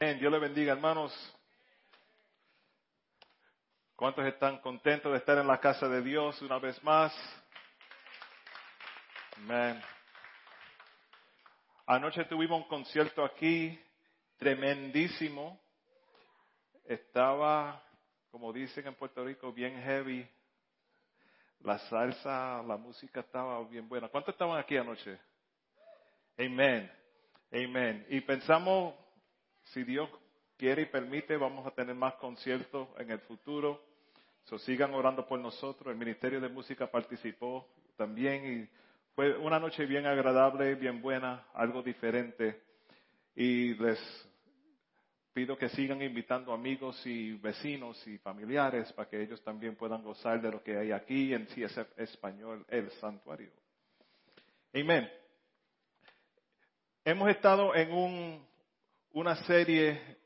Dios le bendiga, hermanos. ¿Cuántos están contentos de estar en la casa de Dios una vez más? Amén. Anoche tuvimos un concierto aquí, tremendísimo. Estaba, como dicen en Puerto Rico, bien heavy. La salsa, la música estaba bien buena. ¿Cuántos estaban aquí anoche? Amén. Amén. Y pensamos si Dios quiere y permite, vamos a tener más conciertos en el futuro. So, sigan orando por nosotros. El Ministerio de Música participó también y fue una noche bien agradable, bien buena, algo diferente. Y les pido que sigan invitando amigos y vecinos y familiares para que ellos también puedan gozar de lo que hay aquí en CSF Español, el santuario. Amén. Hemos estado en un una serie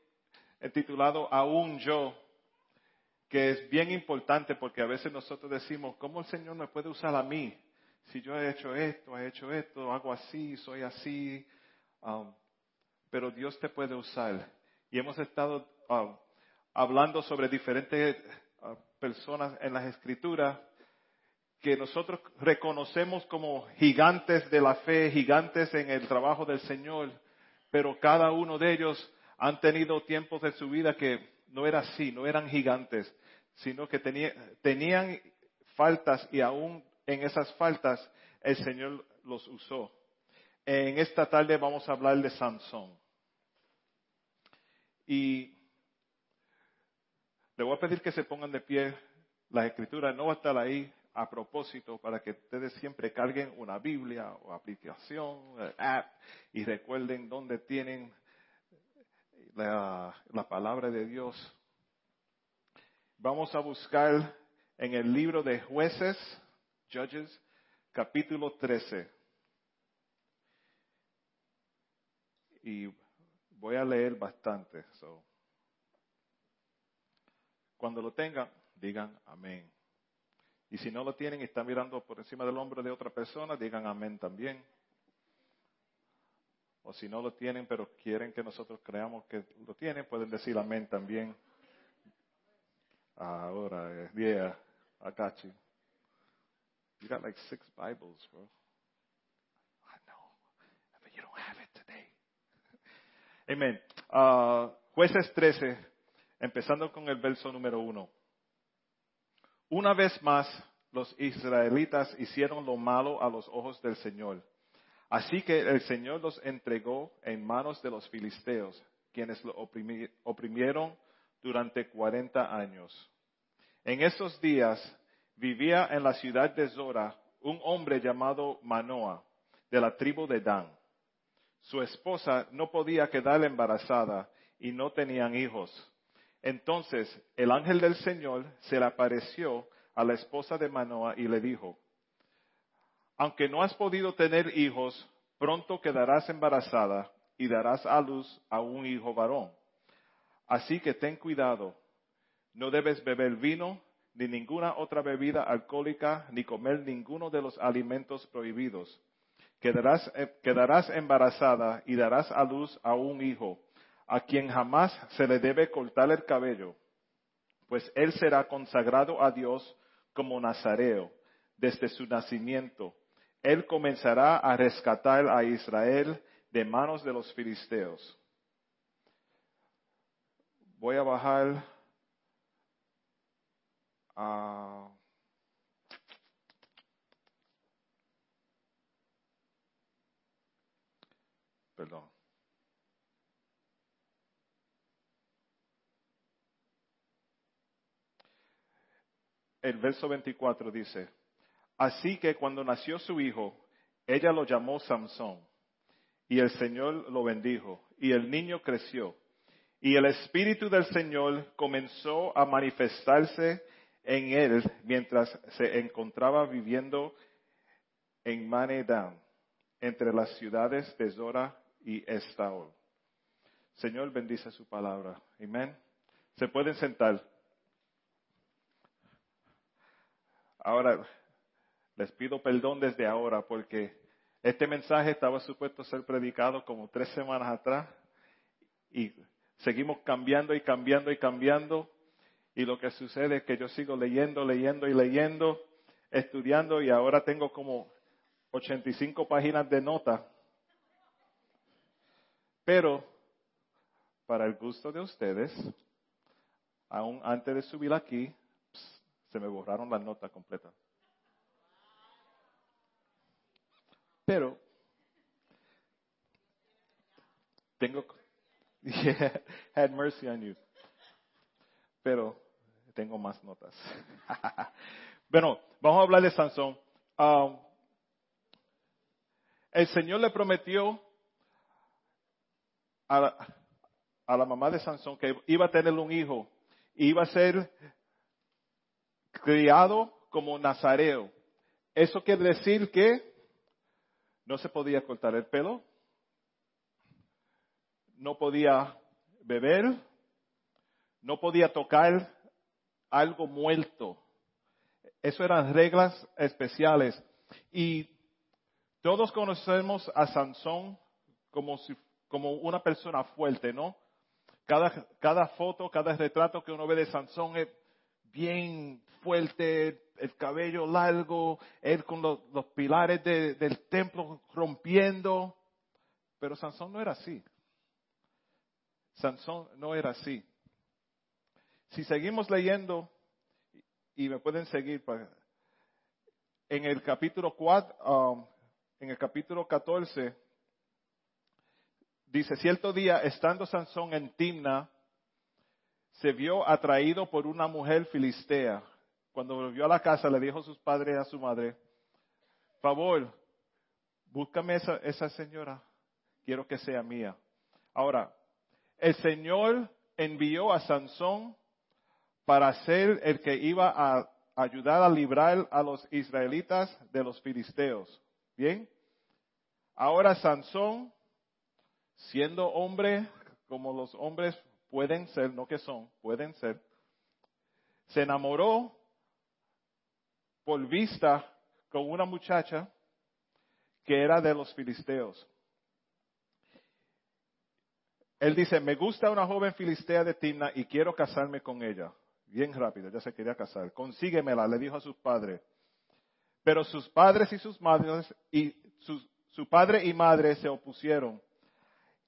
titulado Aún yo, que es bien importante porque a veces nosotros decimos, ¿cómo el Señor me puede usar a mí? Si yo he hecho esto, he hecho esto, hago así, soy así, um, pero Dios te puede usar. Y hemos estado um, hablando sobre diferentes uh, personas en las escrituras que nosotros reconocemos como gigantes de la fe, gigantes en el trabajo del Señor, pero cada uno de ellos han tenido tiempos de su vida que no era así, no eran gigantes, sino que tenían faltas y aún en esas faltas el Señor los usó. En esta tarde vamos a hablar de Sansón. Y le voy a pedir que se pongan de pie. Las escrituras no va a estar ahí, a propósito para que ustedes siempre carguen una Biblia o aplicación, eh, app, y recuerden dónde tienen la, la palabra de Dios. Vamos a buscar en el libro de jueces, Judges, capítulo 13. Y voy a leer bastante. Cuando lo tengan, digan amén. Y si no lo tienen y están mirando por encima del hombro de otra persona, digan amén también. O si no lo tienen, pero quieren que nosotros creamos que lo tienen, pueden decir amén también. Ahora, eh, yeah, I you. Got like six Bibles, bro. I know, but you don't have it today. Amen. Uh, jueces 13, empezando con el verso número uno. Una vez más, los israelitas hicieron lo malo a los ojos del Señor. Así que el Señor los entregó en manos de los filisteos, quienes lo oprimieron durante cuarenta años. En esos días vivía en la ciudad de Zora un hombre llamado Manoah, de la tribu de Dan. Su esposa no podía quedar embarazada y no tenían hijos. Entonces el ángel del Señor se le apareció a la esposa de Manoah y le dijo, aunque no has podido tener hijos, pronto quedarás embarazada y darás a luz a un hijo varón. Así que ten cuidado, no debes beber vino ni ninguna otra bebida alcohólica, ni comer ninguno de los alimentos prohibidos. Quedarás, eh, quedarás embarazada y darás a luz a un hijo a quien jamás se le debe cortar el cabello, pues él será consagrado a Dios como nazareo desde su nacimiento. Él comenzará a rescatar a Israel de manos de los filisteos. Voy a bajar a... Perdón. El verso 24 dice, así que cuando nació su hijo, ella lo llamó Samson, y el Señor lo bendijo, y el niño creció, y el Espíritu del Señor comenzó a manifestarse en él mientras se encontraba viviendo en Manedán, entre las ciudades de Zora y Estaol. Señor, bendice su palabra. Amén. Se pueden sentar. Ahora, les pido perdón desde ahora porque este mensaje estaba supuesto a ser predicado como tres semanas atrás y seguimos cambiando y cambiando y cambiando. Y lo que sucede es que yo sigo leyendo, leyendo y leyendo, estudiando y ahora tengo como 85 páginas de nota. Pero, para el gusto de ustedes, aún antes de subir aquí, se me borraron las notas completas. Pero, tengo, yeah, had mercy on you. Pero, tengo más notas. bueno, vamos a hablar de Sansón. Um, el Señor le prometió a la, a la mamá de Sansón que iba a tener un hijo, iba a ser criado como nazareo. Eso quiere decir que no se podía cortar el pelo, no podía beber, no podía tocar algo muerto. Eso eran reglas especiales. Y todos conocemos a Sansón como, una persona fuerte, ¿no? Cada, cada foto, cada retrato que uno ve de Sansón es bien fuerte, el cabello largo, él con los, pilares del templo rompiendo. Pero Sansón no era así. Sansón no era así. Si seguimos leyendo, y me pueden seguir, en el capítulo 4, um, en el capítulo 14, dice, cierto día, estando Sansón en Timna, se vio atraído por una mujer filistea. Cuando volvió a la casa, le dijo a sus padres y a su madre, favor, búscame esa, esa señora, quiero que sea mía. Ahora, el Señor envió a Sansón para ser el que iba a ayudar a librar a los israelitas de los filisteos. Bien. Ahora Sansón, siendo hombre como los hombres pueden ser, no que son, pueden ser, se enamoró por vista con una muchacha que era de los filisteos. Él dice, me gusta una joven filistea de Timna y quiero casarme con ella. Bien rápido, ya se quería casar. Consíguemela, le dijo a sus padres. Pero sus padres y sus madres y su padre y madre se opusieron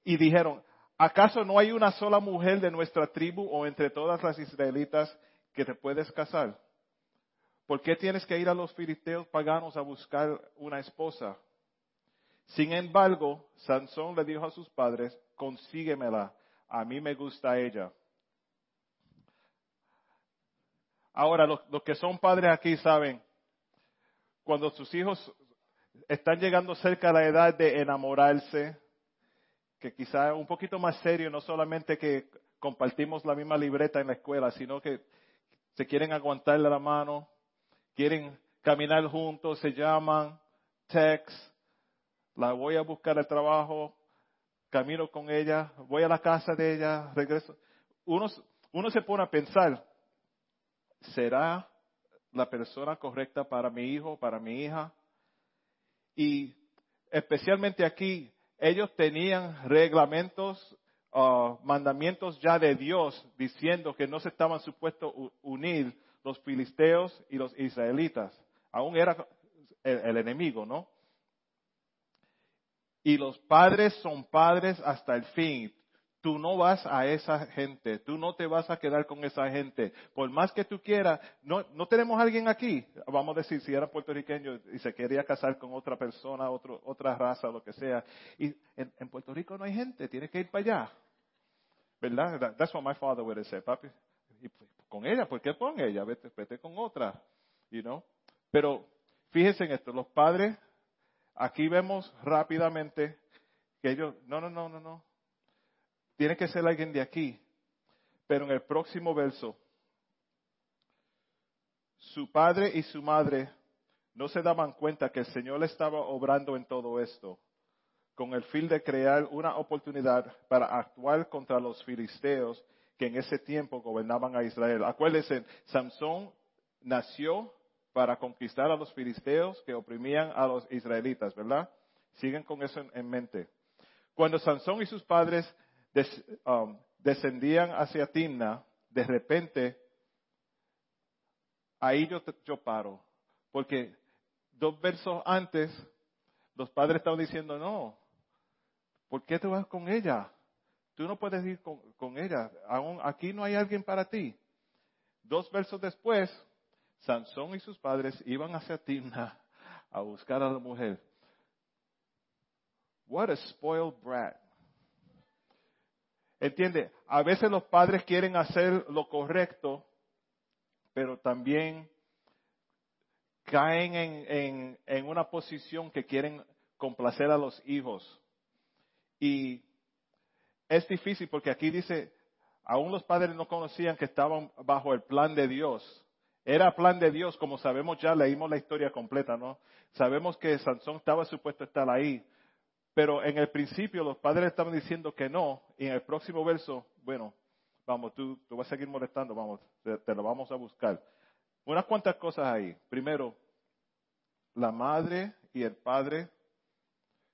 y dijeron, ¿acaso no hay una sola mujer de nuestra tribu o entre todas las israelitas que te puedes casar? ¿Por qué tienes que ir a los filisteos paganos a buscar una esposa? Sin embargo, Sansón le dijo a sus padres, consíguemela, a mí me gusta ella. Ahora, los, que son padres aquí saben, cuando sus hijos están llegando cerca de la edad de enamorarse, que quizá un poquito más serio, no solamente que compartimos la misma libreta en la escuela, sino que se quieren aguantarle la mano, quieren caminar juntos, se llaman, text, la voy a buscar al trabajo, camino con ella, voy a la casa de ella, regreso. Uno, uno se pone a pensar, ¿será la persona correcta para mi hijo, para mi hija? Y especialmente aquí, ellos tenían reglamentos, uh, mandamientos ya de Dios diciendo que no se estaban supuestos unir los filisteos y los israelitas. Aún era el enemigo, ¿no? Y los padres son padres hasta el fin. Tú no vas a esa gente, tú no te vas a quedar con esa gente. Por más que tú quieras, no, no tenemos alguien aquí, vamos a decir, si era puertorriqueño y se quería casar con otra persona, otro, otra raza, lo que sea. Y en, Puerto Rico no hay gente, tienes que ir para allá. ¿Verdad? That's what my father would said, papi. Y pues, con ella, ¿por qué con ella? Vete, vete con otra. You know? Pero fíjense en esto, los padres, aquí vemos rápidamente que ellos, no, no, no, no, no, tiene que ser alguien de aquí. Pero en el próximo verso, su padre y su madre no se daban cuenta que el Señor estaba obrando en todo esto con el fin de crear una oportunidad para actuar contra los filisteos que en ese tiempo gobernaban a Israel. Acuérdense, Samson nació para conquistar a los filisteos que oprimían a los israelitas, ¿verdad? Siguen con eso en, mente. Cuando Sansón y sus padres Um, descendían hacia Timna, de repente, ahí yo, yo paro. Porque dos versos antes, los padres estaban diciendo, no, ¿por qué te vas con ella? Tú no puedes ir con, ella. Aún aquí no hay alguien para ti. Dos versos después, Sansón y sus padres iban hacia Timna a buscar a la mujer. What a spoiled brat. Entiende, a veces los padres quieren hacer lo correcto, pero también caen en, una posición que quieren complacer a los hijos. Y es difícil porque aquí dice, aún los padres no conocían que estaban bajo el plan de Dios. Era plan de Dios, como sabemos ya, leímos la historia completa, ¿no? Sabemos que Sansón estaba supuesto a estar ahí, pero en el principio los padres estaban diciendo que no, y en el próximo verso, bueno, vamos, tú, tú vas a seguir molestando, vamos, te, lo vamos a buscar. Unas cuantas cosas ahí. Primero, la madre y el padre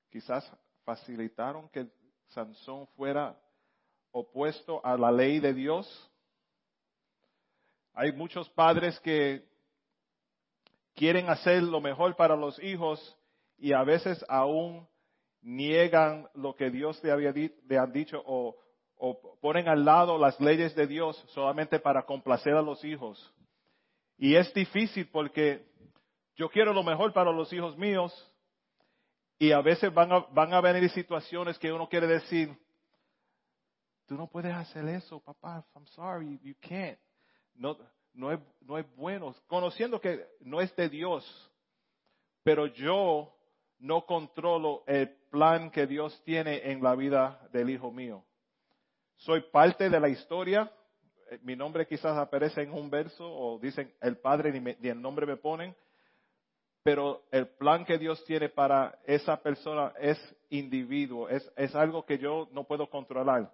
quizás facilitaron que Sansón fuera opuesto a la ley de Dios. Hay muchos padres que quieren hacer lo mejor para los hijos y a veces aún niegan lo que Dios le, había han dicho o, o ponen al lado las leyes de Dios solamente para complacer a los hijos. Y es difícil porque yo quiero lo mejor para los hijos míos y a veces van a, van a venir situaciones que uno quiere decir, tú no puedes hacer eso, papá, I'm sorry, you can't. No, no, es, no es bueno, conociendo que no es de Dios, pero yo no controlo el plan que Dios tiene en la vida del hijo mío. Soy parte de la historia. Eh, mi nombre quizás aparece en un verso o dicen el Padre ni, el nombre me ponen. Pero el plan que Dios tiene para esa persona es individuo, es, algo que yo no puedo controlar.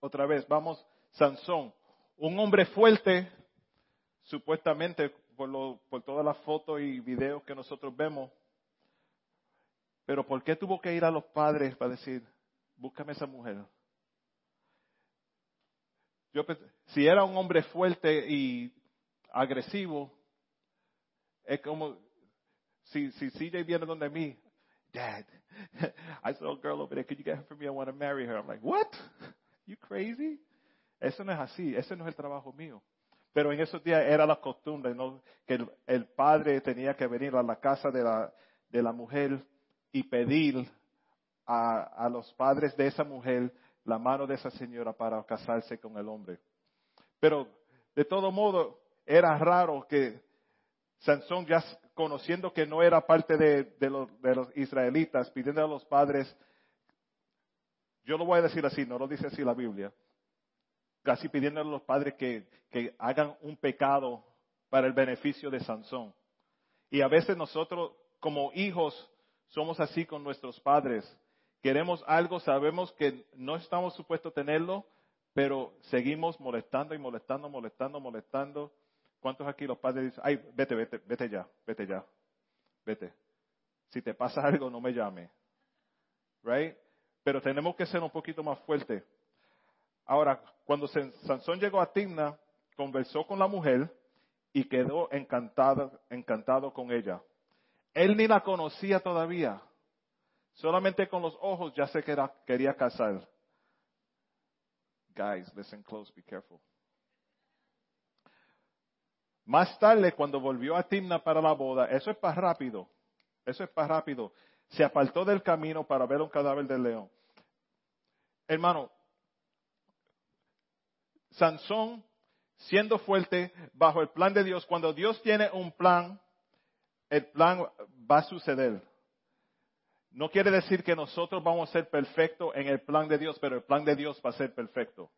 Otra vez, vamos, Sansón, un hombre fuerte, supuestamente por, por todas las fotos y videos que nosotros vemos, pero ¿por qué tuvo que ir a los padres para decir, búscame esa mujer? Yo si era un hombre fuerte y agresivo, es como si, si CJ viene donde mí, Dad, I saw a girl over there, could you get her for me? I want to marry her. I'm like, what? You crazy? Eso no es así, ese no es el trabajo mío. Pero en esos días era la costumbre, ¿no? Que el, el padre tenía que venir a la casa de la, de la mujer y pedir a, los padres de esa mujer la mano de esa señora para casarse con el hombre. Pero de todo modo era raro que Sansón ya conociendo que no era parte de, los, israelitas, pidiendo a los padres, yo lo voy a decir así, no lo dice así la Biblia, casi pidiendo a los padres que, que hagan un pecado para el beneficio de Sansón. Y a veces nosotros como hijos somos así con nuestros padres. Queremos algo, sabemos que no estamos supuestos a tenerlo, pero seguimos molestando y molestando, molestando, molestando. ¿Cuántos aquí los padres dicen, ay, vete, vete, vete ya, vete ya, vete. Si te pasa algo, no me llame. Right? Pero tenemos que ser un poquito más fuertes. Ahora, cuando Sansón llegó a Timna, conversó con la mujer y quedó encantado, encantado con ella. Él ni la conocía todavía. Solamente con los ojos ya se quería casar. Guys, listen close, be careful. Más tarde, cuando volvió a Timna para la boda, eso es para rápido, eso es para rápido, se apartó del camino para ver un cadáver del león. Hermano, Sansón, siendo fuerte bajo el plan de Dios, cuando Dios tiene un plan, el plan va a suceder. No quiere decir que nosotros vamos a ser perfectos en el plan de Dios, pero el plan de Dios va a ser perfecto.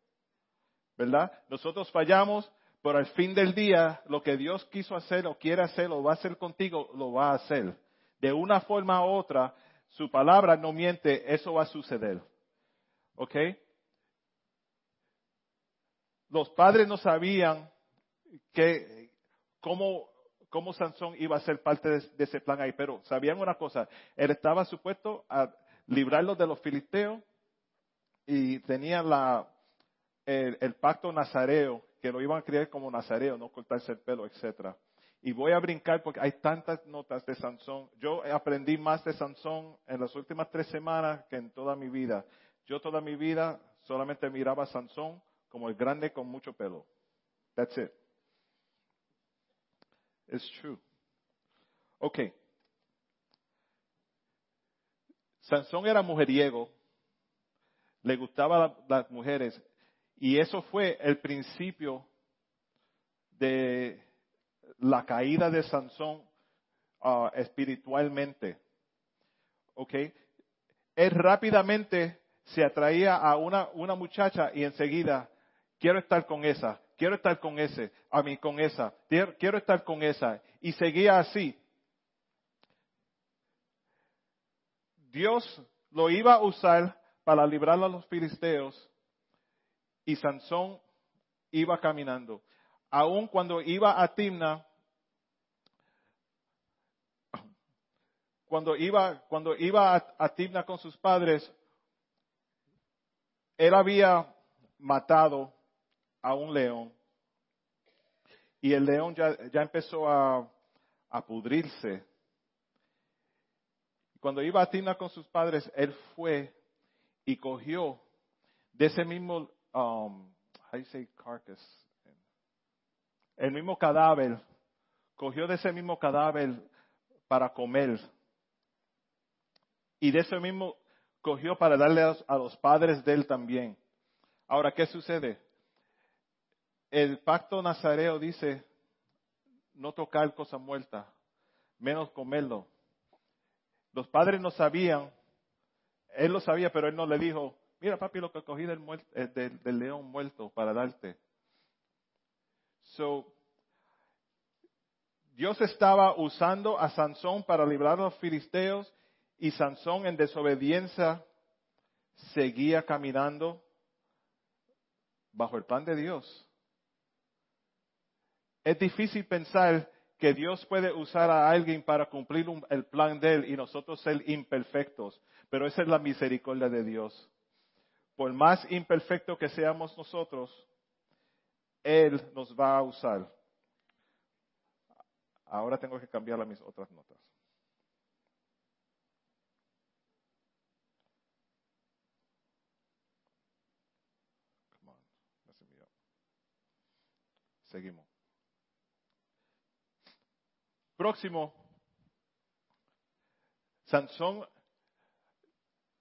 ¿Verdad? Nosotros fallamos, pero al fin del día, lo que Dios quiso hacer o quiere hacer o va a hacer contigo, lo va a hacer. De una forma u otra, su palabra no miente, eso va a suceder. ¿Ok? Los padres no sabían que, cómo cómo Sansón iba a ser parte de, ese plan ahí. Pero sabían una cosa, él estaba supuesto a librarlos de los filisteos y tenía el, pacto nazareo, que lo iban a creer como nazareo, no cortarse el pelo, etcétera. Y voy a brincar porque hay tantas notas de Sansón. Yo aprendí más de Sansón en las últimas tres semanas que en toda mi vida. Yo toda mi vida solamente miraba a Sansón como el grande con mucho pelo. That's it. It's true. Ok. Sansón era mujeriego, le gustaban las mujeres, y eso fue el principio de la caída de Sansón ah, espiritualmente. ¿Ok? Él rápidamente se atraía a una, una muchacha y enseguida, quiero estar con esa, quiero estar con ese, a mí con esa, quiero, estar con esa. Y seguía así. Dios lo iba a usar para librar a los filisteos y Sansón iba caminando aun cuando iba a Timna, cuando iba, cuando iba a, Timna con sus padres, él había matado a un león. Y el león ya, ya empezó a, a pudrirse. Cuando iba a Timna con sus padres, él fue y cogió de ese mismo, um, how you say carcass? el mismo cadáver, cogió de ese mismo cadáver para comer. Y de ese mismo cogió para darle a, los padres de él también. Ahora, ¿qué sucede? El pacto nazareo dice no tocar cosa muerta, menos comerlo. Los padres no sabían, él lo sabía, pero él no le dijo, mira papi lo que cogí del, eh, del león muerto para darte. So, Dios estaba usando a Sansón para librar a los filisteos y Sansón en desobediencia seguía caminando bajo el plan de Dios. Es difícil pensar que Dios puede usar a alguien para cumplir el plan de Él y nosotros ser imperfectos, pero esa es la misericordia de Dios. Por más imperfecto que seamos nosotros, él nos va a usar. Ahora tengo que cambiar mis otras notas. Seguimos. Próximo. Sansón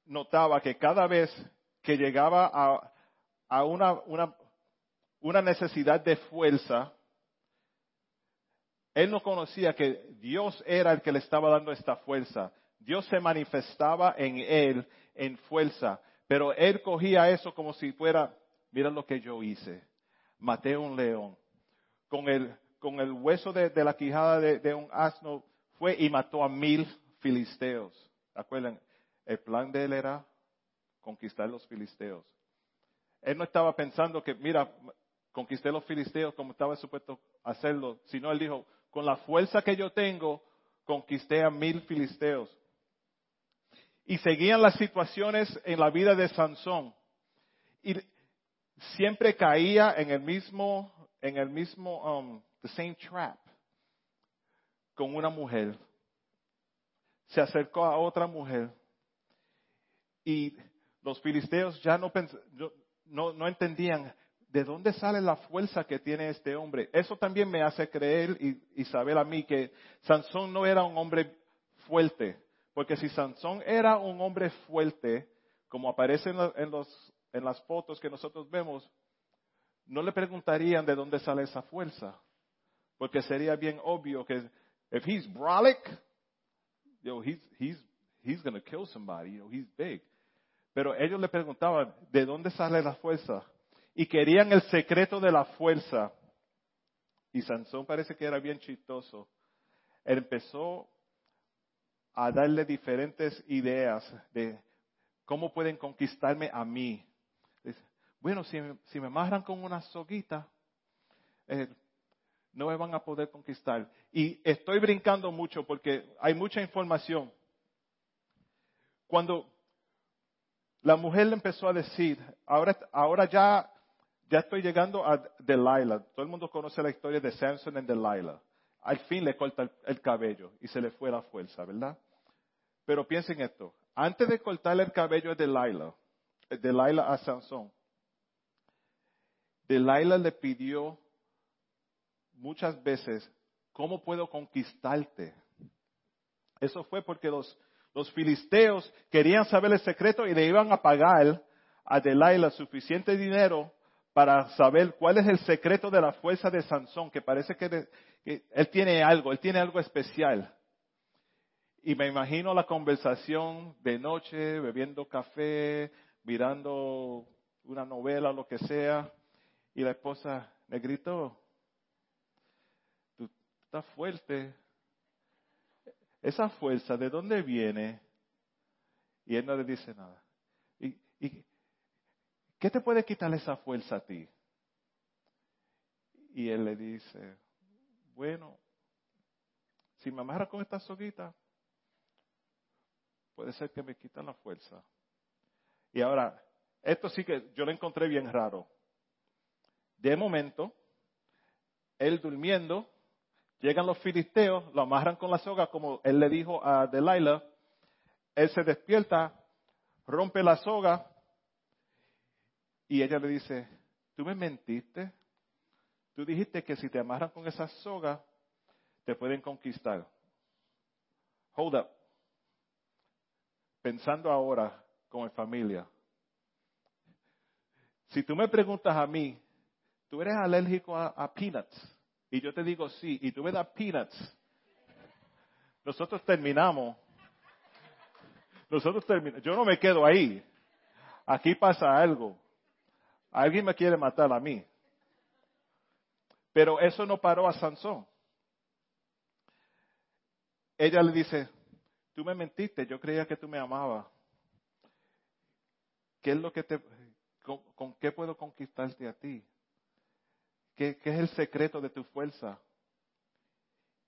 notaba que cada vez que llegaba a, una, una, necesidad de fuerza, él no conocía que Dios era el que le estaba dando esta fuerza. Dios se manifestaba en él en fuerza, pero él cogía eso como si fuera, mira lo que yo hice, maté un león, con el, con el hueso de, la quijada de, un asno fue y mató a mil filisteos. ¿Acuerdan? El plan de él era conquistar los filisteos. Él no estaba pensando que, mira, conquisté los filisteos como estaba supuesto hacerlo, sino él dijo, con la fuerza que yo tengo, conquisté a mil filisteos. Y seguían las situaciones en la vida de Sansón. Y siempre caía en el mismo, en el mismo, um, the same trap, con una mujer. Se acercó a otra mujer. Y los filisteos ya no, no, no entendían ¿de dónde sale la fuerza que tiene este hombre? Eso también me hace creer y, saber a mí que Sansón no era un hombre fuerte. Porque si Sansón era un hombre fuerte, como aparece en, los, en las fotos que nosotros vemos, no le preguntarían de dónde sale esa fuerza. Porque sería bien obvio que if he's brolic, yo, he's, he's, he's going to kill somebody, you know, he's big. Pero ellos le preguntaban, ¿de dónde sale la fuerza? y querían el secreto de la fuerza. Y Sansón parece que era bien chistoso. Él empezó a darle diferentes ideas de cómo pueden conquistarme a mí. Bueno, si, si me amarran con una soguita, eh, no me van a poder conquistar. Y estoy brincando mucho porque hay mucha información. Cuando la mujer le empezó a decir, ahora, ahora ya, ya estoy llegando a Delilah. Todo el mundo conoce la historia de Samson en Delilah. Al fin le corta el, cabello y se le fue la fuerza, ¿verdad? Pero piensen esto. Antes de cortarle el cabello a Delilah, Delilah a Samson, Delilah le pidió muchas veces, ¿cómo puedo conquistarte? Eso fue porque los, los filisteos querían saber el secreto y le iban a pagar a Delilah suficiente dinero para saber cuál es el secreto de la fuerza de Sansón, que parece que, él tiene algo, él tiene algo especial. Y me imagino la conversación de noche, bebiendo café, mirando una novela, lo que sea, y la esposa le estás fuerte, esa fuerza, ¿de dónde viene? Y él no le dice nada. ¿Y, qué te puede quitar esa fuerza a ti? Y él le dice, bueno, si me amarra con esta soguita, puede ser que me quitan la fuerza. Y ahora, esto sí que yo lo encontré bien raro. De momento, él durmiendo, Llegan los filisteos, lo amarran con la soga, como él le dijo a Delilah. Él se despierta, rompe la soga y ella le dice, tú me mentiste. Tú dijiste que si te amarran con esa soga, te pueden conquistar. Hold up. Pensando ahora como familia. Si tú me preguntas a mí, tú eres alérgico a peanuts y yo te digo sí, y tú me das peanuts, nosotros terminamos. Nosotros terminamos. Yo no me quedo ahí. Aquí pasa algo. Alguien me quiere matar a mí. Pero eso no paró a Sansón. Ella le dice, tú me mentiste, yo creía que tú me amabas. ¿Qué es lo que te, con qué puedo conquistarte a ti? ¿Qué, es el secreto de tu fuerza?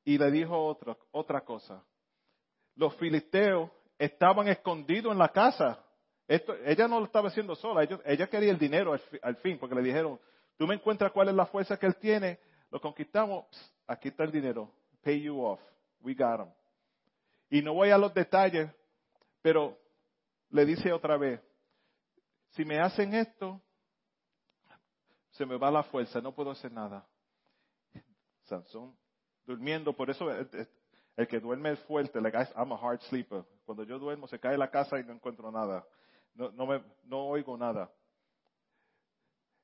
Y le dijo otra, otra cosa. Los filisteos estaban escondidos en la casa. Ella no lo estaba haciendo sola, ella, quería el dinero al, fin, porque le dijeron, tú me encuentras cuál es la fuerza que él tiene, lo conquistamos, aquí está el dinero, pay you off, we got him. Y no voy a los detalles, pero le dice otra vez, si me hacen esto, se me va la fuerza, no puedo hacer nada. Sansón, durmiendo, por eso el, que duerme es fuerte, like I'm a hard sleeper. Cuando yo duermo se cae la casa y no encuentro nada. No, no, me, no oigo nada.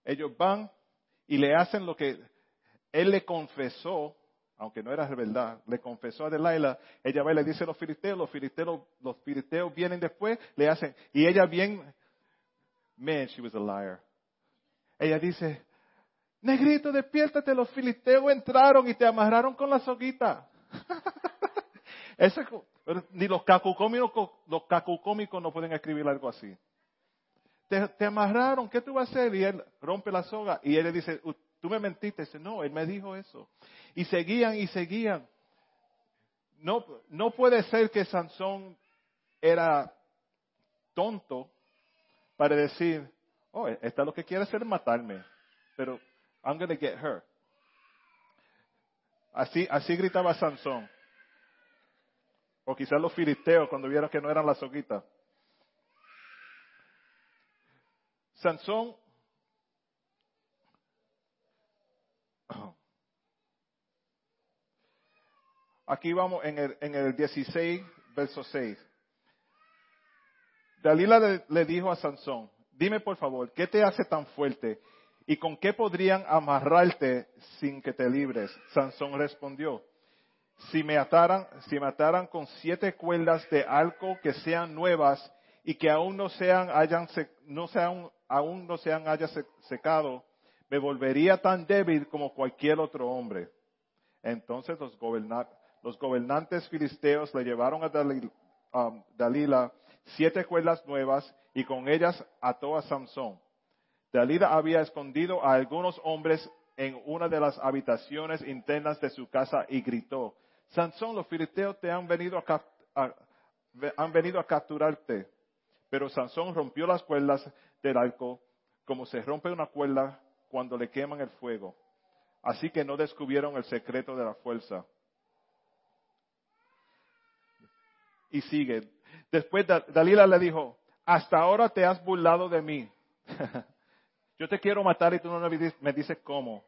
Ellos van y le hacen lo que él le confesó, aunque no era verdad, le confesó a Delilah, ella va y le dice a los filisteos, los filisteos, los filisteos vienen después, le hacen, y ella bien, man, she was a liar. Ella dice, negrito, despiértate, los filisteos entraron y te amarraron con la soguita. ni los cacucómicos, los cacucómicos no pueden escribir algo así. Te, amarraron, ¿qué tú vas a hacer? Y él rompe la soga y él le dice, tú me mentiste. No, él me dijo eso. Y seguían y seguían. No puede ser que Sansón era tonto para decir, oh, esta lo que quiere hacer es matarme, pero I'm going to get her. Así, así gritaba Sansón. O quizás los filisteos cuando vieron que no eran la soguita. Sansón Aquí vamos en el, en el 16, verso 6. Dalila le, dijo a Sansón, dime por favor, ¿qué te hace tan fuerte? ¿Y con qué podrían amarrarte sin que te libres? Sansón respondió, si me ataran, si me ataran con siete cuerdas de algo que sean nuevas y que aún no sean, hayan, no sean, aún no sean haya secado, me volvería tan débil como cualquier otro hombre. Entonces los, los gobernantes filisteos le llevaron a Dalila siete cuerdas nuevas y con ellas ató a Samson. Dalila había escondido a algunos hombres en una de las habitaciones internas de su casa y gritó, Sansón, los filisteos te han venido a, han venido a capturarte. Pero Sansón rompió las cuerdas del arco como se rompe una cuerda cuando le queman el fuego. Así que no descubrieron el secreto de la fuerza. Y sigue. Después Dalila le dijo, hasta ahora te has burlado de mí. Yo te quiero matar y tú no me dices cómo.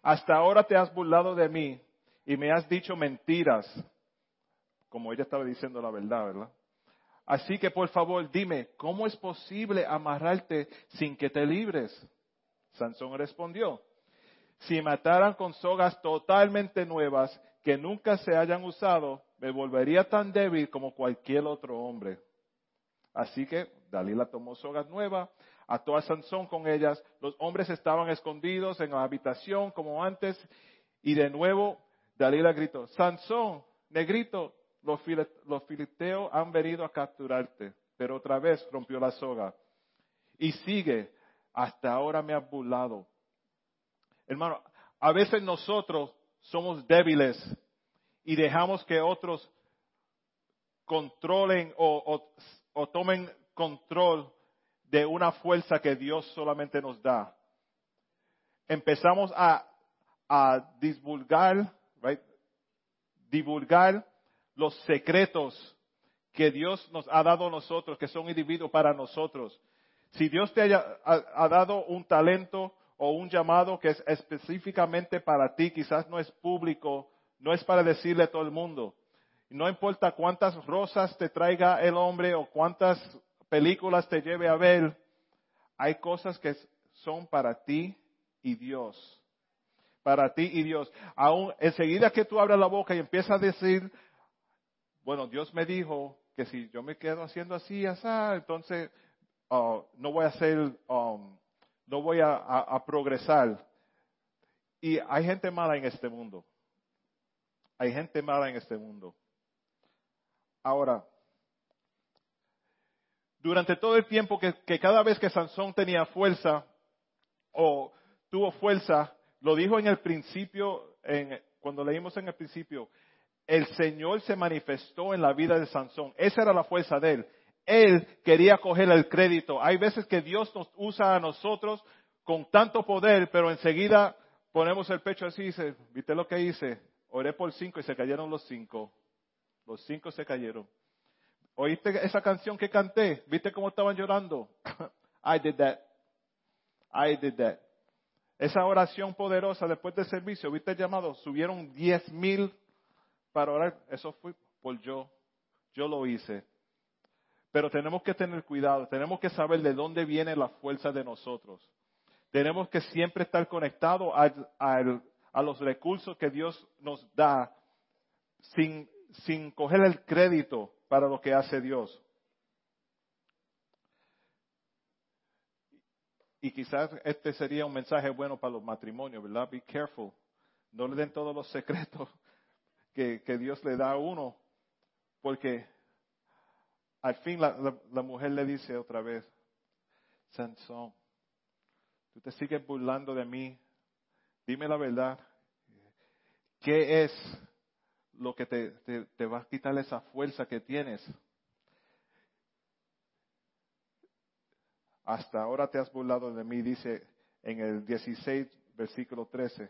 Hasta ahora te has burlado de mí y me has dicho mentiras. Como ella estaba diciendo la verdad, ¿verdad? Así que por favor dime, ¿cómo es posible amarrarte sin que te libres? Sansón respondió, si mataran con sogas totalmente nuevas que nunca se hayan usado, me volvería tan débil como cualquier otro hombre. Así que Dalila tomó sogas nuevas, ató a Sansón con ellas, los hombres estaban escondidos en la habitación como antes, y de nuevo Dalila gritó, Sansón, negrito, los, filisteos han venido a capturarte, pero otra vez rompió la soga. Y sigue, hasta ahora me has burlado. Hermano, a veces nosotros somos débiles y dejamos que otros controlen o, tomen control de una fuerza que Dios solamente nos da. Empezamos a, divulgar, divulgar los secretos que Dios nos ha dado a nosotros, que son individuos para nosotros. Si Dios te haya, ha, dado un talento o un llamado que es específicamente para ti, quizás no es público, no es para decirle a todo el mundo. No importa cuántas rosas te traiga el hombre o cuántas películas te lleve a ver, hay cosas que son para ti y Dios. Para ti y Dios. Aún enseguida que tú abras la boca y empiezas a decir bueno, Dios me dijo que si yo me quedo haciendo así, así, entonces uh, no voy a hacer, um, no voy a, progresar. Y hay gente mala en este mundo. Hay gente mala en este mundo. Ahora, durante todo el tiempo que, cada vez que Sansón tenía fuerza o tuvo fuerza, lo dijo en el principio, en, cuando leímos en el principio, el Señor se manifestó en la vida de Sansón. Esa era la fuerza de él. Él quería coger el crédito. Hay veces que Dios nos usa a nosotros con tanto poder, pero enseguida ponemos el pecho así y dice, ¿viste lo que hice? Oré por cinco y se cayeron los cinco. Los cinco se cayeron. ¿Oíste esa canción que canté? ¿Viste cómo estaban llorando? I did that. I did that. Esa oración poderosa después del servicio, ¿viste el llamado? Subieron diez mil para orar, eso fue por yo. Yo lo hice. Pero tenemos que tener cuidado, tenemos que saber de dónde viene la fuerza de nosotros. Tenemos que siempre estar conectados a, los recursos que Dios nos da sin, sin coger el crédito para lo que hace Dios. Y quizás este sería un mensaje bueno para los matrimonios, ¿verdad? Be careful. No le den todos los secretos que, Dios le da a uno, porque al fin la, mujer le dice otra vez, Sansón, tú te sigues burlando de mí, dime la verdad, ¿qué es lo que te, te, va a quitar esa fuerza que tienes? Hasta ahora te has burlado de mí, dice en el 16, versículo 13.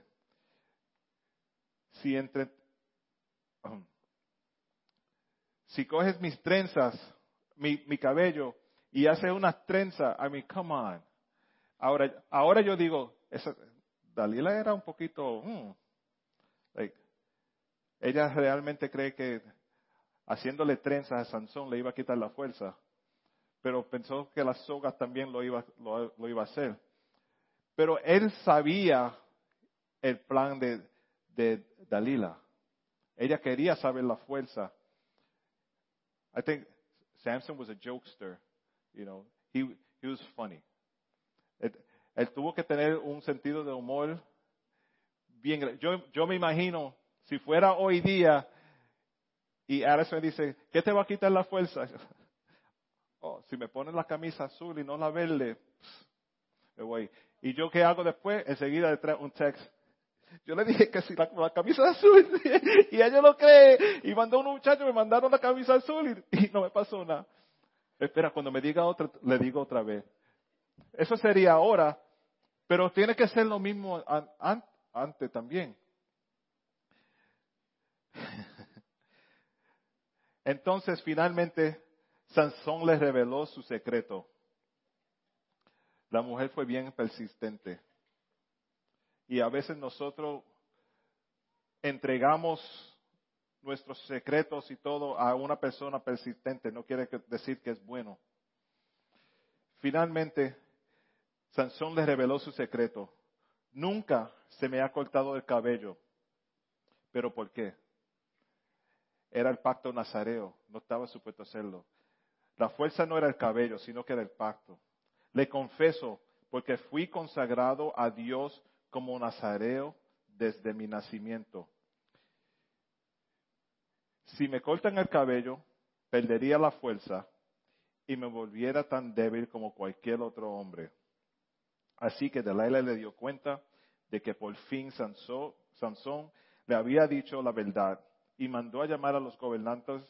Si entre, si coges mis trenzas, mi, cabello, y haces unas trenzas, I mean, come on. Ahora, ahora yo digo, Dalila era un poquito, hmm, ella realmente cree que haciéndole trenzas a Sansón le iba a quitar la fuerza, pero pensó que las sogas también lo iba, lo, iba a hacer. Pero él sabía el plan de, de Dalila. Ella quería saber la fuerza. I think Samson was a jokester, you know. He, he was funny. Él, tuvo que tener un sentido de humor bien. Yo, yo me imagino, si fuera hoy día y Alice me dice, ¿qué te va a quitar la fuerza? Oh, si me ponen la camisa azul y no la verde, me voy. ¿Y yo qué hago después? Enseguida le traigo un text. Yo le dije que si la, camisa azul, y ella lo cree, y mandó un muchacho, me mandaron la camisa azul y, no me pasó nada. Espera, cuando me diga otra, le digo otra vez. Eso sería ahora, pero tiene que ser lo mismo antes también. Entonces, finalmente, Sansón le reveló su secreto. La mujer fue bien persistente. Y a veces nosotros entregamos nuestros secretos y todo a una persona persistente. No quiere decir que es bueno. Finalmente, Sansón le reveló su secreto. Nunca se me ha cortado el cabello. ¿Pero por qué? Era el pacto nazareo. No estaba supuesto hacerlo. La fuerza no era el cabello, sino que era el pacto. Le confieso, porque fui consagrado a Dios como nazareo desde mi nacimiento. Si me cortan el cabello, perdería la fuerza y me volviera tan débil como cualquier otro hombre. Así que Delilah le dio cuenta de que por fin Sansón le había dicho la verdad y mandó a llamar a los gobernantes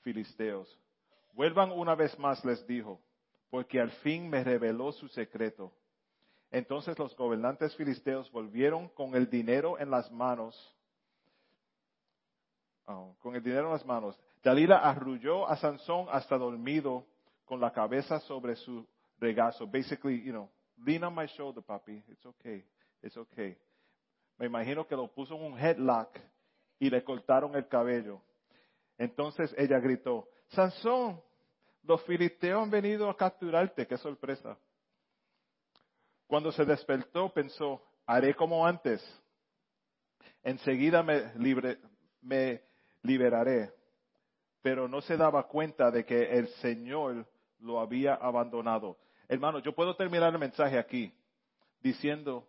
filisteos. Vuelvan una vez más, les dijo, porque al fin me reveló su secreto. Entonces los gobernantes filisteos volvieron con el dinero en las manos. Oh, con el dinero en las manos. Dalila arrulló a Sansón hasta dormido con la cabeza sobre su regazo. Basically, you know, lean on my shoulder, papi. It's okay. It's okay. Me imagino que lo puso en un headlock y le cortaron el cabello. Entonces ella gritó, Sansón, los filisteos han venido a capturarte, qué sorpresa. Cuando se despertó pensó, haré como antes, enseguida me, me liberaré, pero no se daba cuenta de que el Señor lo había abandonado. Hermano, yo puedo terminar el mensaje aquí diciendo,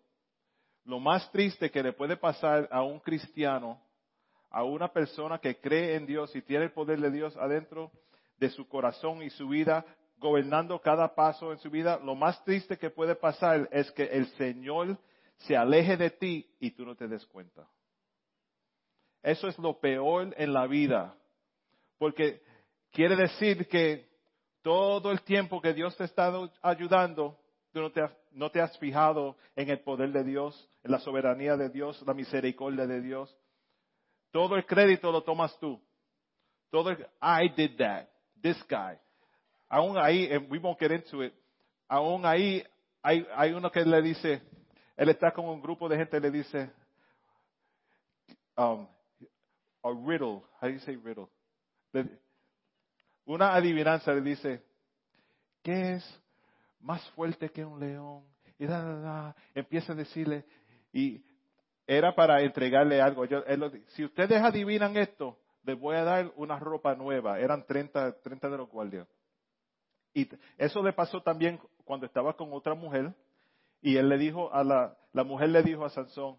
lo más triste que le puede pasar a un cristiano, a una persona que cree en Dios y tiene el poder de Dios adentro, de su corazón y su vida, gobernando cada paso en su vida, lo más triste que puede pasar es que el Señor se aleje de ti y tú no te des cuenta. Eso es lo peor en la vida, porque quiere decir que todo el tiempo que Dios te ha estado ayudando, tú no te, has, fijado en el poder de Dios, en la soberanía de Dios, la misericordia de Dios. Todo el crédito lo tomas tú. Todo el, I did that this guy. Aún ahí, we won't get into it, aún ahí hay, hay uno que le dice, él está con un grupo de gente, le dice, um, a riddle, how do you say riddle? Una adivinanza le dice, ¿qué es más fuerte que un león? Y da, da, da. empieza a decirle, y era para entregarle algo. Yo, él, si ustedes adivinan esto, les voy a dar una ropa nueva. Eran 30, 30 de los guardias. Y eso le pasó también cuando estaba con otra mujer. Y él le dijo a la, la mujer le dijo a Sansón,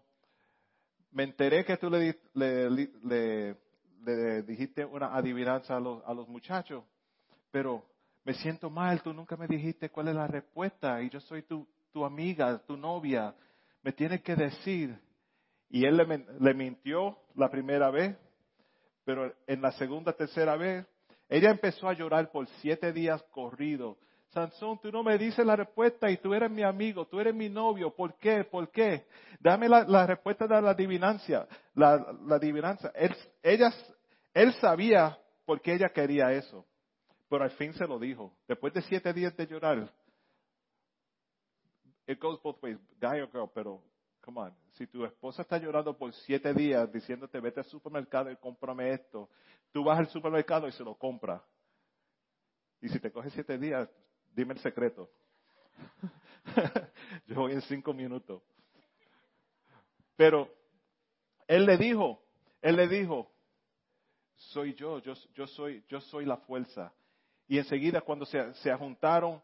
me enteré que tú le, le, le, dijiste una adivinanza a los, a los muchachos, pero me siento mal, tú nunca me dijiste cuál es la respuesta y yo soy tu, tu amiga, tu novia, me tienes que decir. Y él le, le mintió la primera vez, pero en la segunda, tercera vez, ella empezó a llorar por siete días corridos. Sansón, tú no me dices la respuesta y tú eres mi amigo, tú eres mi novio. ¿Por qué? ¿Por qué? Dame la, respuesta de la adivinancia. La, la adivinanza. Él, él sabía por qué ella quería eso. Pero al fin se lo dijo. Después de siete días de llorar. It goes both ways, guy or girl, pero Come on. Si tu esposa está llorando por siete días diciéndote vete al supermercado y cómprame esto, tú vas al supermercado y se lo compra. Y si te coge siete días, dime el secreto. yo voy en cinco minutos. Pero él le dijo, él le dijo, soy yo, yo, soy, yo soy la fuerza. Y enseguida cuando se, se juntaron,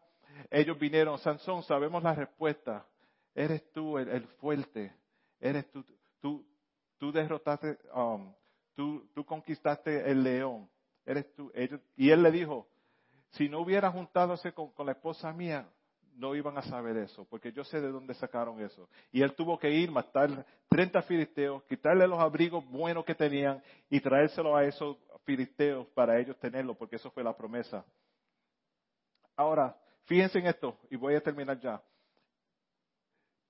ellos vinieron, Sansón, sabemos la respuesta. Eres tú el, fuerte. Eres tú, tú, tú derrotaste, um, tú, tú conquistaste el león. Eres tú. y él le dijo, si no hubiera juntado con, con la esposa mía, no iban a saber eso, porque yo sé de dónde sacaron eso. Y él tuvo que ir, matar 30 filisteos, quitarle los abrigos buenos que tenían y traérselo a esos filisteos para ellos tenerlo, porque eso fue la promesa. Ahora, fíjense en esto, y voy a terminar ya.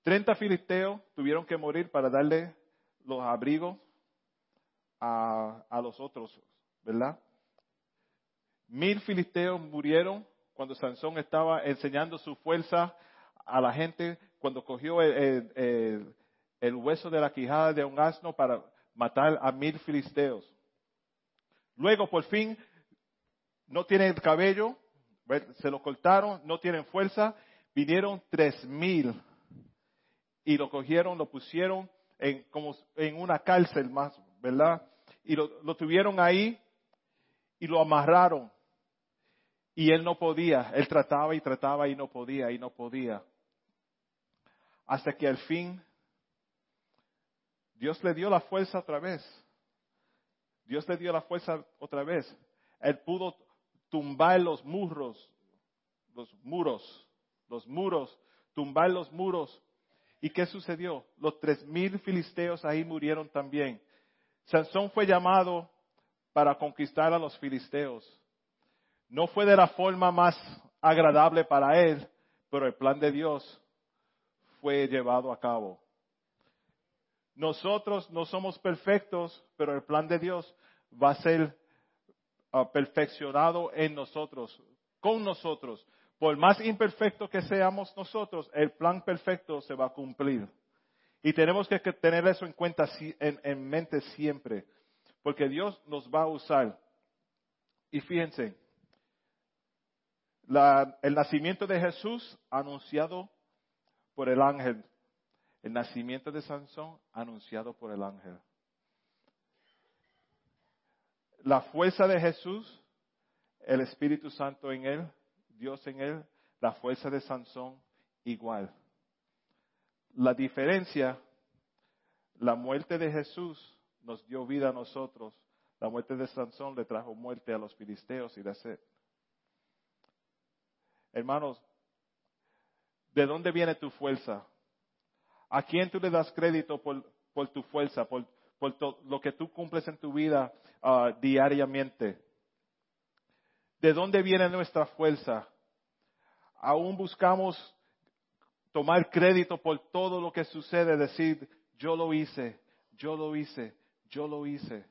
30 filisteos tuvieron que morir para darle los abrigos a, a los otros, ¿verdad? Mil filisteos murieron cuando Sansón estaba enseñando su fuerza a la gente, cuando cogió el, hueso de la quijada de un asno para matar a mil filisteos. Luego, por fin, no tiene el cabello, se lo cortaron, no tienen fuerza, vinieron tres mil y lo cogieron, lo pusieron en, como en una cárcel más, ¿verdad? Y lo, lo tuvieron ahí y lo amarraron. Y él no podía, él trataba y trataba y no podía y no podía. Hasta que al fin Dios le dio la fuerza otra vez. Dios le dio la fuerza otra vez. Él pudo tumbar los muros, los muros, los muros, tumbar los muros. ¿Y qué sucedió? Los tres mil filisteos ahí murieron también. Sansón fue llamado para conquistar a los filisteos. No fue de la forma más agradable para él, pero el plan de Dios fue llevado a cabo. Nosotros no somos perfectos, pero el plan de Dios va a ser ah, perfeccionado en nosotros, con nosotros. Por más imperfecto que seamos nosotros, el plan perfecto se va a cumplir. Y tenemos que tener eso en cuenta, en mente siempre, porque Dios nos va a usar. Y fíjense, el nacimiento de Jesús anunciado por el ángel. El nacimiento de Sansón anunciado por el ángel. La fuerza de Jesús, el Espíritu Santo en él, Dios en él, la fuerza de Sansón igual. La diferencia, la muerte de Jesús nos dio vida a nosotros. La muerte de Sansón le trajo muerte a los filisteos y de Hermanos, ¿de dónde viene tu fuerza? ¿A quién tú le das crédito por, tu fuerza, por, lo que tú cumples en tu vida ah, diariamente? ¿De dónde viene nuestra fuerza? Aún buscamos tomar crédito por todo lo que sucede, decir, yo lo hice, yo lo hice, yo lo hice.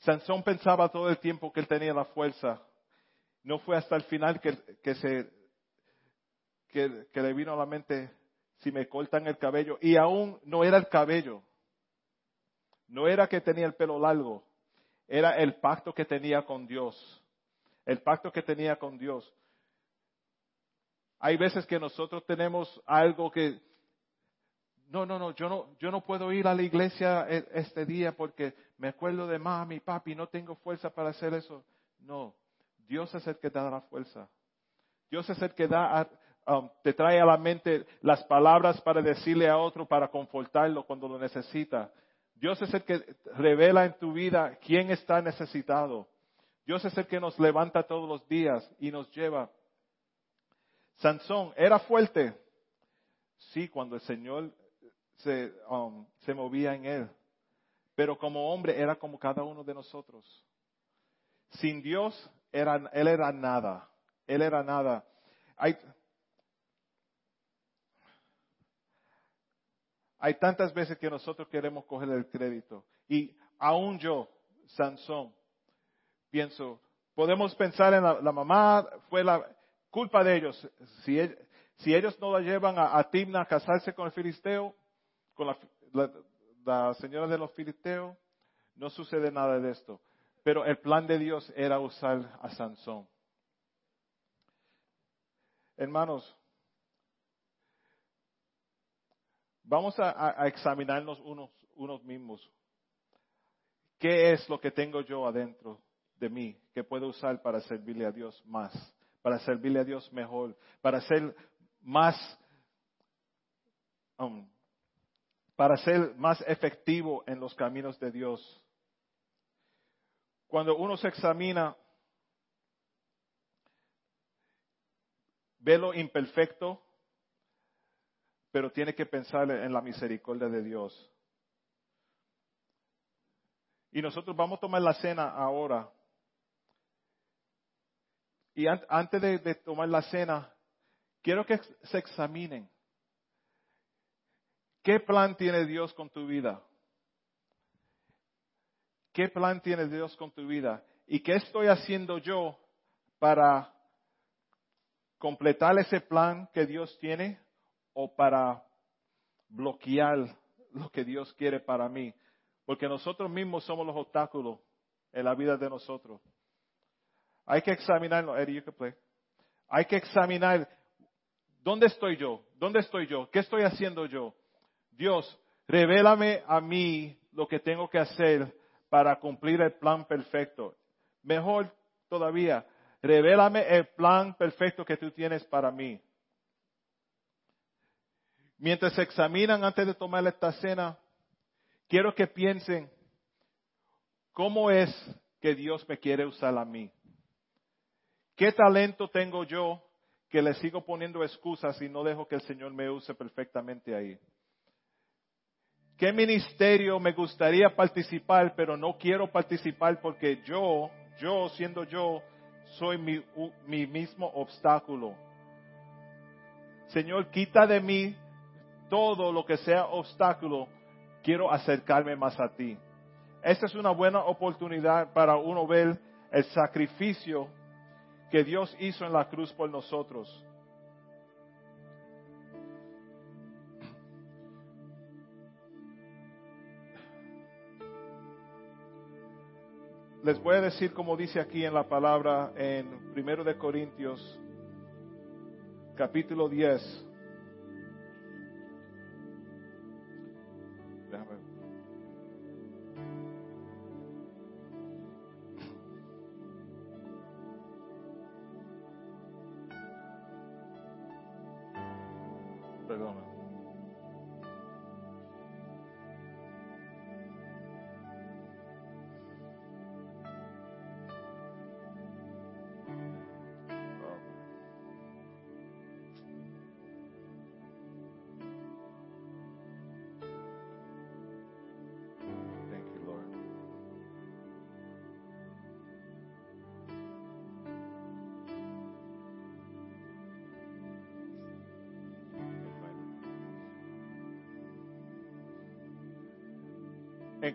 Sansón pensaba todo el tiempo que él tenía la fuerza. No fue hasta el final que, se, que, le vino a la mente, si me cortan el cabello, y aún no era el cabello, no era que tenía el pelo largo, era el pacto que tenía con Dios, el pacto que tenía con Dios. Hay veces que nosotros tenemos algo que, no, no, no, yo no, yo no puedo ir a la iglesia e, este día porque me acuerdo de mami, papi, no tengo fuerza para hacer eso. No, Dios es el que da la fuerza. Dios es el que da, um, te trae a la mente las palabras para decirle a otro, para confortarlo cuando lo necesita. Dios es el que revela en tu vida quién está necesitado. Dios es el que nos levanta todos los días y nos lleva. Sansón era fuerte. Sí, cuando el Señor se, um, se movía en él. Pero como hombre era como cada uno de nosotros. Sin Dios él era nada. Él era nada. Hay, tantas veces que nosotros queremos coger el crédito. Y aún yo, Sansón, pienso, podemos pensar en la, mamá, fue la culpa de ellos. Si, si ellos no la llevan a, Timna a casarse con el filisteo, con la señora de los filisteos, no sucede nada de esto. Pero el plan de Dios era usar a Sansón. Hermanos, vamos a, examinarnos unos, unos mismos. ¿Qué es lo que tengo yo adentro de mí que puedo usar para servirle a Dios más? Para servirle a Dios mejor, para ser más, um, para ser más efectivo en los caminos de Dios. Cuando uno se examina, ve lo imperfecto, pero tiene que pensar en la misericordia de Dios. Y nosotros vamos a tomar la cena ahora. Y antes de tomar la cena, quiero que se examinen. ¿Qué plan tiene Dios con tu vida? ¿Qué plan tiene Dios con tu vida? ¿Y qué estoy haciendo yo para completar ese plan que Dios tiene o para bloquear lo que Dios quiere para mí? Porque nosotros mismos somos los obstáculos en la vida de nosotros. Hay que examinarlo. Play. Hay que examinar dónde estoy yo, dónde estoy yo, qué estoy haciendo yo. Dios, revélame a mí lo que tengo que hacer para cumplir el plan perfecto. Mejor todavía, revélame el plan perfecto que tú tienes para mí. Mientras se examinan antes de tomar esta cena, quiero que piensen, ¿cómo es que Dios me quiere usar a mí? ¿Qué talento tengo yo que le sigo poniendo excusas y no dejo que el Señor me use perfectamente ahí? ¿Qué ministerio me gustaría participar, pero no quiero participar porque yo, yo siendo yo, soy mi, mi mismo obstáculo? Señor, quita de mí todo lo que sea obstáculo. Quiero acercarme más a ti. Esta es una buena oportunidad para uno ver el sacrificio que Dios hizo en la cruz por nosotros. Les voy a decir como dice aquí en la palabra en 1 de Corintios capítulo 10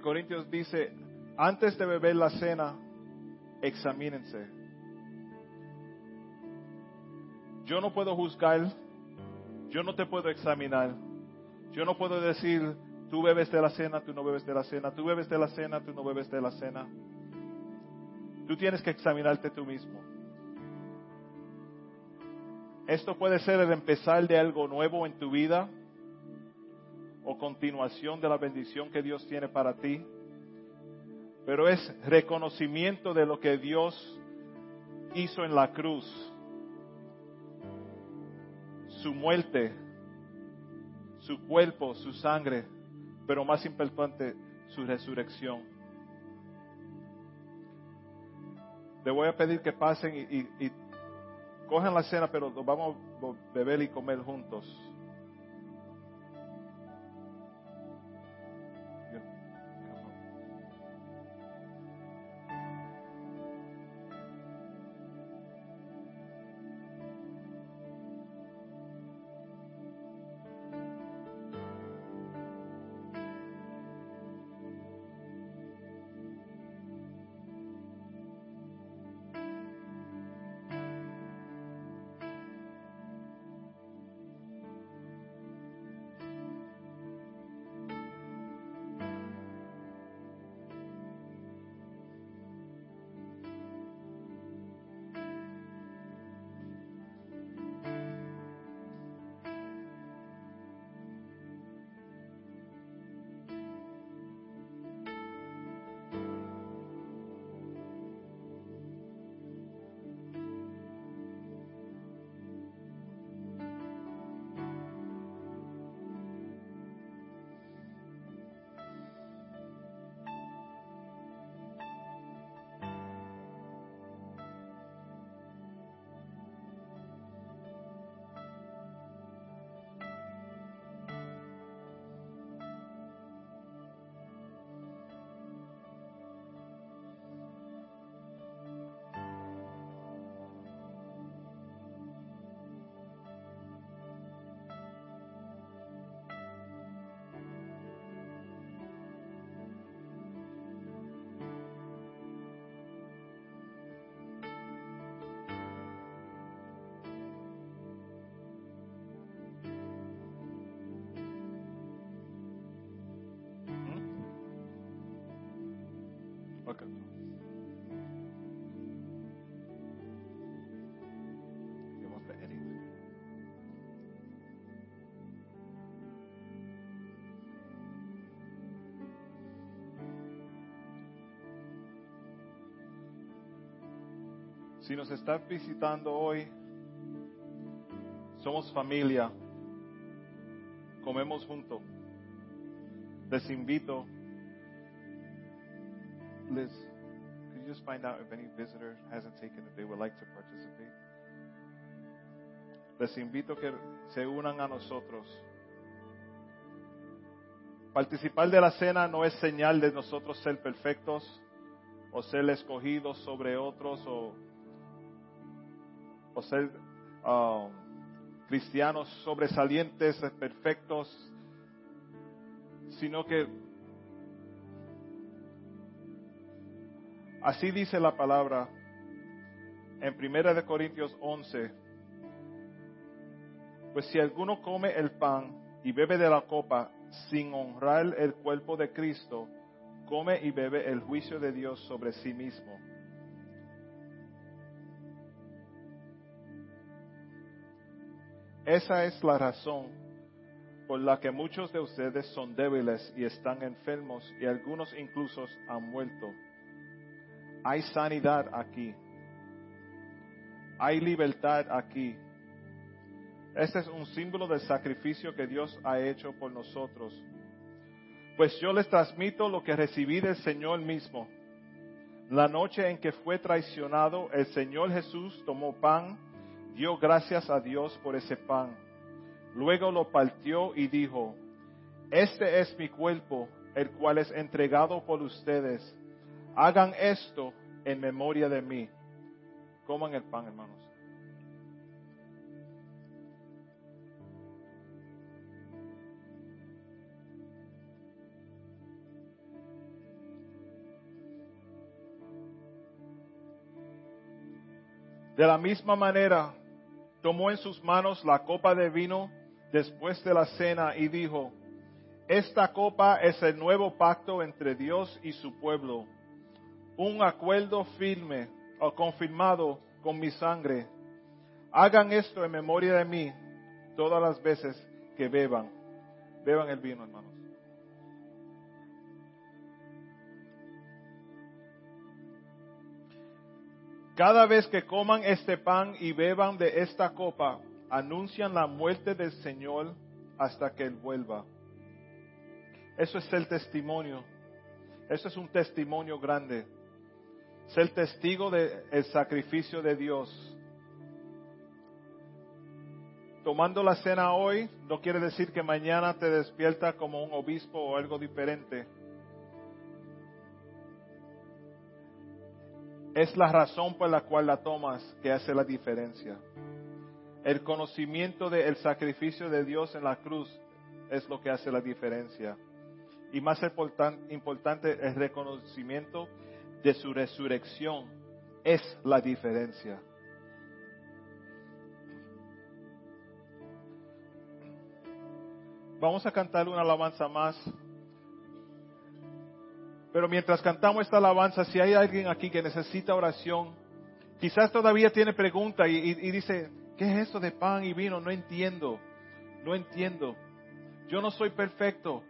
Corintios dice, antes de beber la cena, examínense. Yo no puedo juzgar, yo no te puedo examinar, yo no puedo decir, tú bebes de la cena, tú no bebes de la cena, tú bebes de la cena, tú no bebes de la cena. Tú tienes que examinarte tú mismo. Esto puede ser el empezar de algo nuevo en tu vida, o continuación de la bendición que Dios tiene para ti, pero es reconocimiento de lo que Dios hizo en la cruz, su muerte, su cuerpo, su sangre, pero más importante, su resurrección. Le voy a pedir que pasen y, y cojan la cena, pero vamos a beber y comer juntos. Si nos estás visitando hoy, somos familia, comemos juntos. Les invito. Liz, could you just find out if any visitor hasn't taken it, they would like to participate? Les invito que se unan a nosotros. Participar de la cena no es señal de nosotros ser perfectos o ser escogidos sobre otros o, o ser um, cristianos sobresalientes, perfectos, sino que así dice la palabra en Primera de Corintios 11. Pues si alguno come el pan y bebe de la copa sin honrar el cuerpo de Cristo, come y bebe el juicio de Dios sobre sí mismo. Esa es la razón por la que muchos de ustedes son débiles y están enfermos y algunos incluso han muerto. Hay sanidad aquí. Hay libertad aquí. Este es un símbolo del sacrificio que Dios ha hecho por nosotros. Pues yo les transmito lo que recibí del Señor mismo. La noche en que fue traicionado, el Señor Jesús tomó pan, dio gracias a Dios por ese pan. Luego lo partió y dijo, este es mi cuerpo, el cual es entregado por ustedes. Hagan esto en memoria de mí. Coman el pan, hermanos. De la misma manera, tomó en sus manos la copa de vino después de la cena y dijo, esta copa es el nuevo pacto entre Dios y su pueblo, un acuerdo firme o confirmado con mi sangre. Hagan esto en memoria de mí todas las veces que beban. Beban el vino, hermanos. Cada vez que coman este pan y beban de esta copa, anuncian la muerte del Señor hasta que Él vuelva. Eso es el testimonio. Eso es un testimonio grande. Ser testigo del sacrificio de Dios. Tomando la cena hoy no quiere decir que mañana te despierta como un obispo o algo diferente. Es la razón por la cual la tomas que hace la diferencia. El conocimiento del sacrificio de Dios en la cruz es lo que hace la diferencia. Y más importante, el reconocimiento de su resurrección es la diferencia. Vamos a cantar una alabanza más. Pero mientras cantamos esta alabanza, si hay alguien aquí que necesita oración, quizás todavía tiene pregunta y, dice, ¿Qué es eso de pan y vino? No entiendo. No entiendo. Yo no soy perfecto.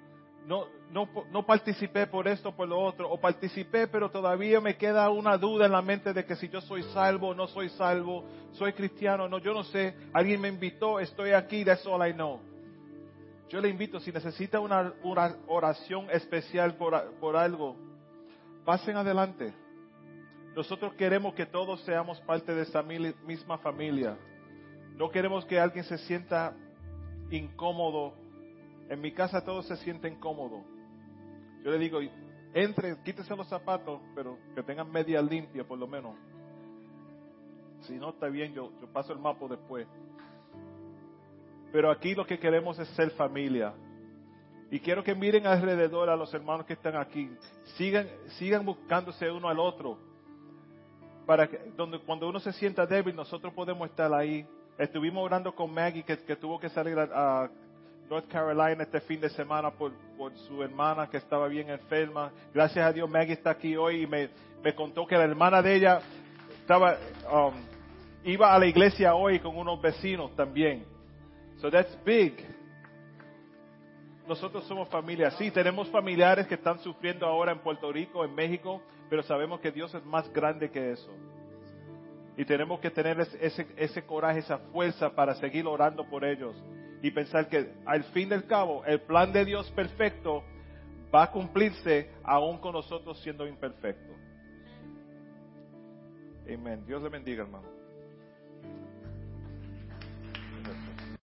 No, no, no participé por esto, por lo otro. O participé, pero todavía me queda una duda en la mente de que si yo soy salvo o no soy salvo. Soy cristiano, no, yo no sé. Alguien me invitó, estoy aquí, that's all I know. Yo le invito, si necesita una, oración especial por, por algo, pasen adelante. Nosotros queremos que todos seamos parte de esa misma familia. No queremos que alguien se sienta incómodo. En mi casa todos se sienten cómodos. Yo le digo, entre, quítese los zapatos, pero que tengan media limpia por lo menos. Si no está bien, yo, yo paso el mapa después. Pero aquí lo que queremos es ser familia. Y quiero que miren alrededor a los hermanos que están aquí. Sigan, sigan buscándose uno al otro. Para que donde, cuando uno se sienta débil, nosotros podemos estar ahí Estuvimos orando con Maggie que, tuvo que salir a, North Carolina este fin de semana por, por su hermana que estaba bien enferma. Gracias a Dios Maggie está aquí hoy y me, me contó que la hermana de ella estaba, um, iba a la iglesia hoy con unos vecinos también. So that's big. Nosotros somos familia. Sí, tenemos familiares que están sufriendo ahora en Puerto Rico, en México, pero sabemos que Dios es más grande que eso. Y tenemos que tener ese, ese coraje, esa fuerza para seguir orando por ellos y pensar que al fin del cabo el plan de Dios perfecto va a cumplirse aún con nosotros siendo imperfectos. Amén. Dios le bendiga, hermano.